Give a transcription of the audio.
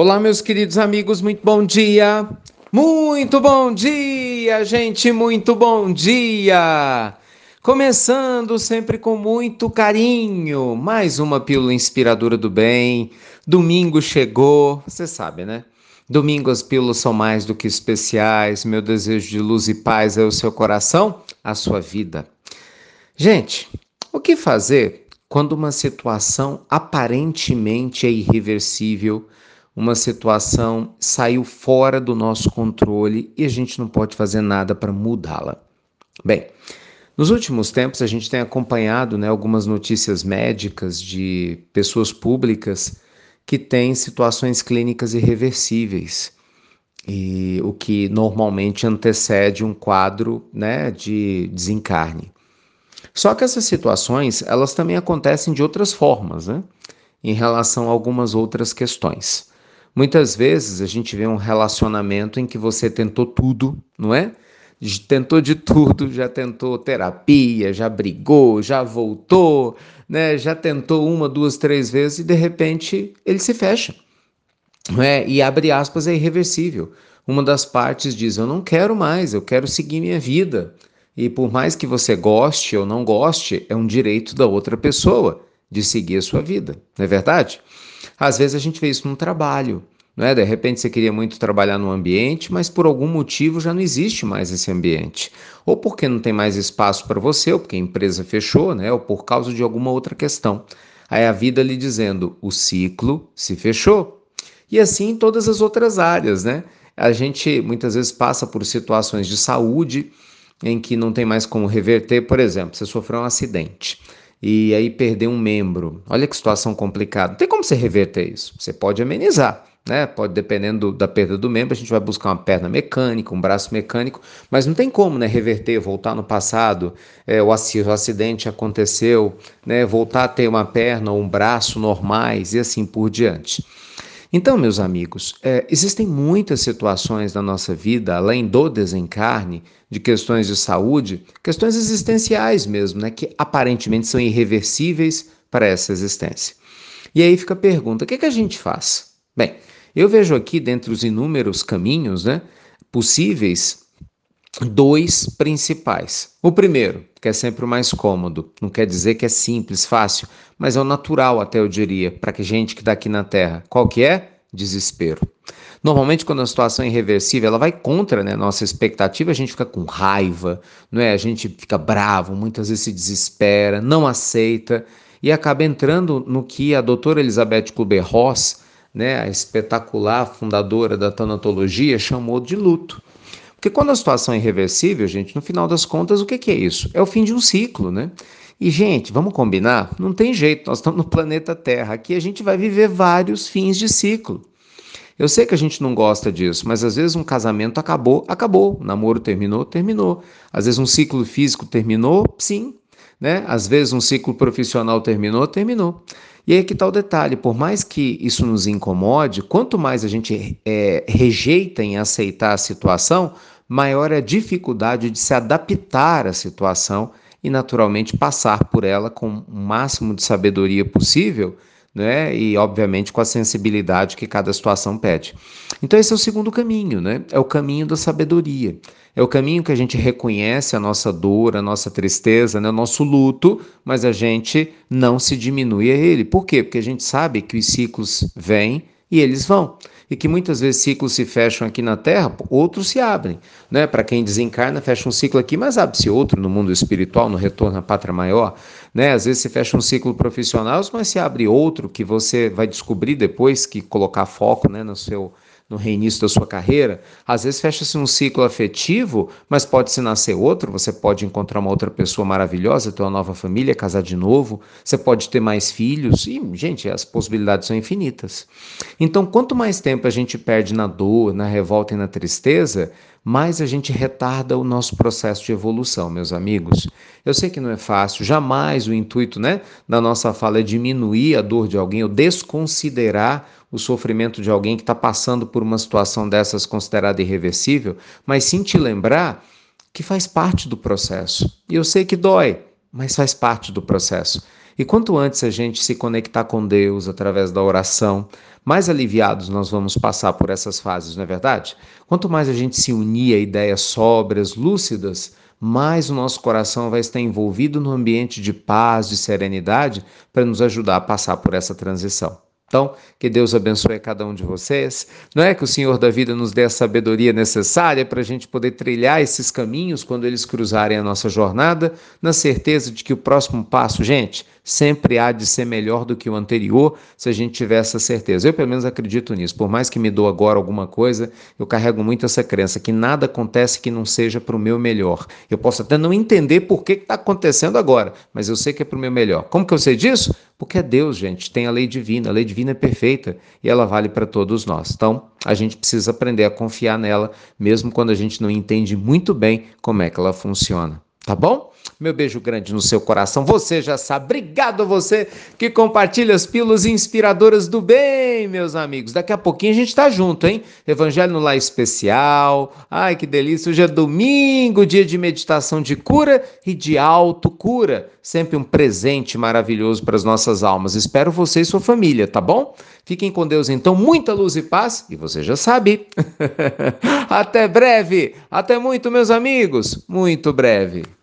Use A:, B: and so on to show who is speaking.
A: Olá, meus queridos amigos, muito bom dia! Muito bom dia, gente, muito bom dia! Começando sempre com muito carinho, mais uma pílula inspiradora do bem. Domingo chegou, você sabe, né? Domingo as pílulas são mais do que especiais. Meu desejo de luz e paz é o seu coração, a sua vida. Gente, o que fazer quando uma situação aparentemente é irreversível? Uma situação saiu fora do nosso controle e a gente não pode fazer nada para mudá-la. Bem, nos últimos tempos a gente tem acompanhado né, algumas notícias médicas de pessoas públicas que têm situações clínicas irreversíveis. E o que normalmente antecede um quadro né, de desencarne. Só que essas situações, elas também acontecem de outras formas, né? Em relação a algumas outras questões. Muitas vezes a gente vê um relacionamento em que você tentou tudo, não é? Tentou de tudo, já tentou terapia, já brigou, já voltou, né? Já tentou uma, duas, três vezes e de repente ele se fecha. Não é? E abre aspas é irreversível. Uma das partes diz: "Eu não quero mais, eu quero seguir minha vida". E por mais que você goste ou não goste, é um direito da outra pessoa de seguir a sua vida, não é verdade? Às vezes a gente vê isso no trabalho. Não é? De repente você queria muito trabalhar num ambiente, mas por algum motivo já não existe mais esse ambiente. Ou porque não tem mais espaço para você, ou porque a empresa fechou, né? ou por causa de alguma outra questão. Aí a vida lhe dizendo: o ciclo se fechou. E assim em todas as outras áreas, né? A gente muitas vezes passa por situações de saúde em que não tem mais como reverter. Por exemplo, você sofreu um acidente e aí perder um membro. Olha que situação complicada. Não tem como você reverter isso. Você pode amenizar, né? Pode, dependendo da perda do membro, a gente vai buscar uma perna mecânica, um braço mecânico, mas não tem como, né? Reverter, voltar no passado, é, o, acidente aconteceu, né? Voltar a ter uma perna ou um braço normais e assim por diante. Então, meus amigos, é, existem muitas situações na nossa vida, além do desencarne, de questões de saúde, questões existenciais mesmo, né, que aparentemente são irreversíveis para essa existência. E aí fica a pergunta: o que, é que a gente faz? Bem, eu vejo aqui, dentre os inúmeros caminhos né, possíveis, dois principais. O primeiro, que é sempre o mais cômodo, não quer dizer que é simples, fácil, mas é o natural, até eu diria, para que gente que está aqui na Terra. Qual que é? Desespero. Normalmente, quando a situação é irreversível, ela vai contra né, nossa expectativa, a gente fica com raiva, não é? a gente fica bravo, muitas vezes se desespera, não aceita e acaba entrando no que a doutora Elizabeth Kubler-Ross, né, a espetacular fundadora da tanatologia, chamou de luto. Porque quando a situação é irreversível, gente, no final das contas, o que, que é isso? É o fim de um ciclo, né? E, gente, vamos combinar? Não tem jeito, nós estamos no planeta Terra. Aqui a gente vai viver vários fins de ciclo. Eu sei que a gente não gosta disso, mas às vezes um casamento acabou, acabou. O namoro terminou, terminou. Às vezes um ciclo físico terminou, sim. Né? Às vezes um ciclo profissional terminou, terminou. E aí que está o detalhe: por mais que isso nos incomode, quanto mais a gente é, rejeita em aceitar a situação, maior é a dificuldade de se adaptar à situação e, naturalmente, passar por ela com o máximo de sabedoria possível né? E obviamente com a sensibilidade que cada situação pede. Então esse é o segundo caminho, né? É o caminho da sabedoria. É o caminho que a gente reconhece a nossa dor, a nossa tristeza, né? o nosso luto, mas a gente não se diminui a ele. Por quê? Porque a gente sabe que os ciclos vêm e eles vão e que muitas vezes ciclos se fecham aqui na Terra, outros se abrem. Né? Para quem desencarna, fecha um ciclo aqui, mas abre-se outro no mundo espiritual, no retorno à pátria maior. Né? Às vezes se fecha um ciclo profissional, mas se abre outro que você vai descobrir depois que colocar foco né, no seu no reinício da sua carreira. Às vezes fecha-se um ciclo afetivo, mas pode-se nascer outro. Você pode encontrar uma outra pessoa maravilhosa, ter uma nova família, casar de novo. Você pode ter mais filhos. E, gente, as possibilidades são infinitas. Então, quanto mais tempo a gente perde na dor, na revolta e na tristeza, mais a gente retarda o nosso processo de evolução, meus amigos. Eu sei que não é fácil, jamais o intuito né, da nossa fala é diminuir a dor de alguém ou desconsiderar o sofrimento de alguém que está passando por uma situação dessas considerada irreversível, mas sim te lembrar que faz parte do processo. E eu sei que dói, mas faz parte do processo. E quanto antes a gente se conectar com Deus através da oração, mais aliviados nós vamos passar por essas fases, não é verdade? Quanto mais a gente se unir a ideias sóbrias, lúcidas, mais o nosso coração vai estar envolvido no ambiente de paz, de serenidade, para nos ajudar a passar por essa transição. Então, que Deus abençoe cada um de vocês. Não é que o Senhor da vida nos dê a sabedoria necessária para a gente poder trilhar esses caminhos quando eles cruzarem a nossa jornada, na certeza de que o próximo passo, gente, sempre há de ser melhor do que o anterior, se a gente tiver essa certeza. Eu, pelo menos, acredito nisso. Por mais que me dou agora alguma coisa, eu carrego muito essa crença que nada acontece que não seja para o meu melhor. Eu posso até não entender por que está acontecendo agora, mas eu sei que é para o meu melhor. Como que eu sei disso? Porque é Deus, gente, tem a lei divina. A lei divina é perfeita e ela vale para todos nós. Então, a gente precisa aprender a confiar nela, mesmo quando a gente não entende muito bem como é que ela funciona. Tá bom? Meu beijo grande no seu coração. Você já sabe. Obrigado a você que compartilha as pílulas inspiradoras do bem, meus amigos. Daqui a pouquinho a gente tá junto, hein? Evangelho no Lar Especial. Ai, que delícia. Hoje é domingo, dia de meditação de cura e de autocura. Sempre um presente maravilhoso para as nossas almas. Espero você e sua família, tá bom? Fiquem com Deus então. Muita luz e paz. E você já sabe. Até breve. Até muito, meus amigos. Muito breve.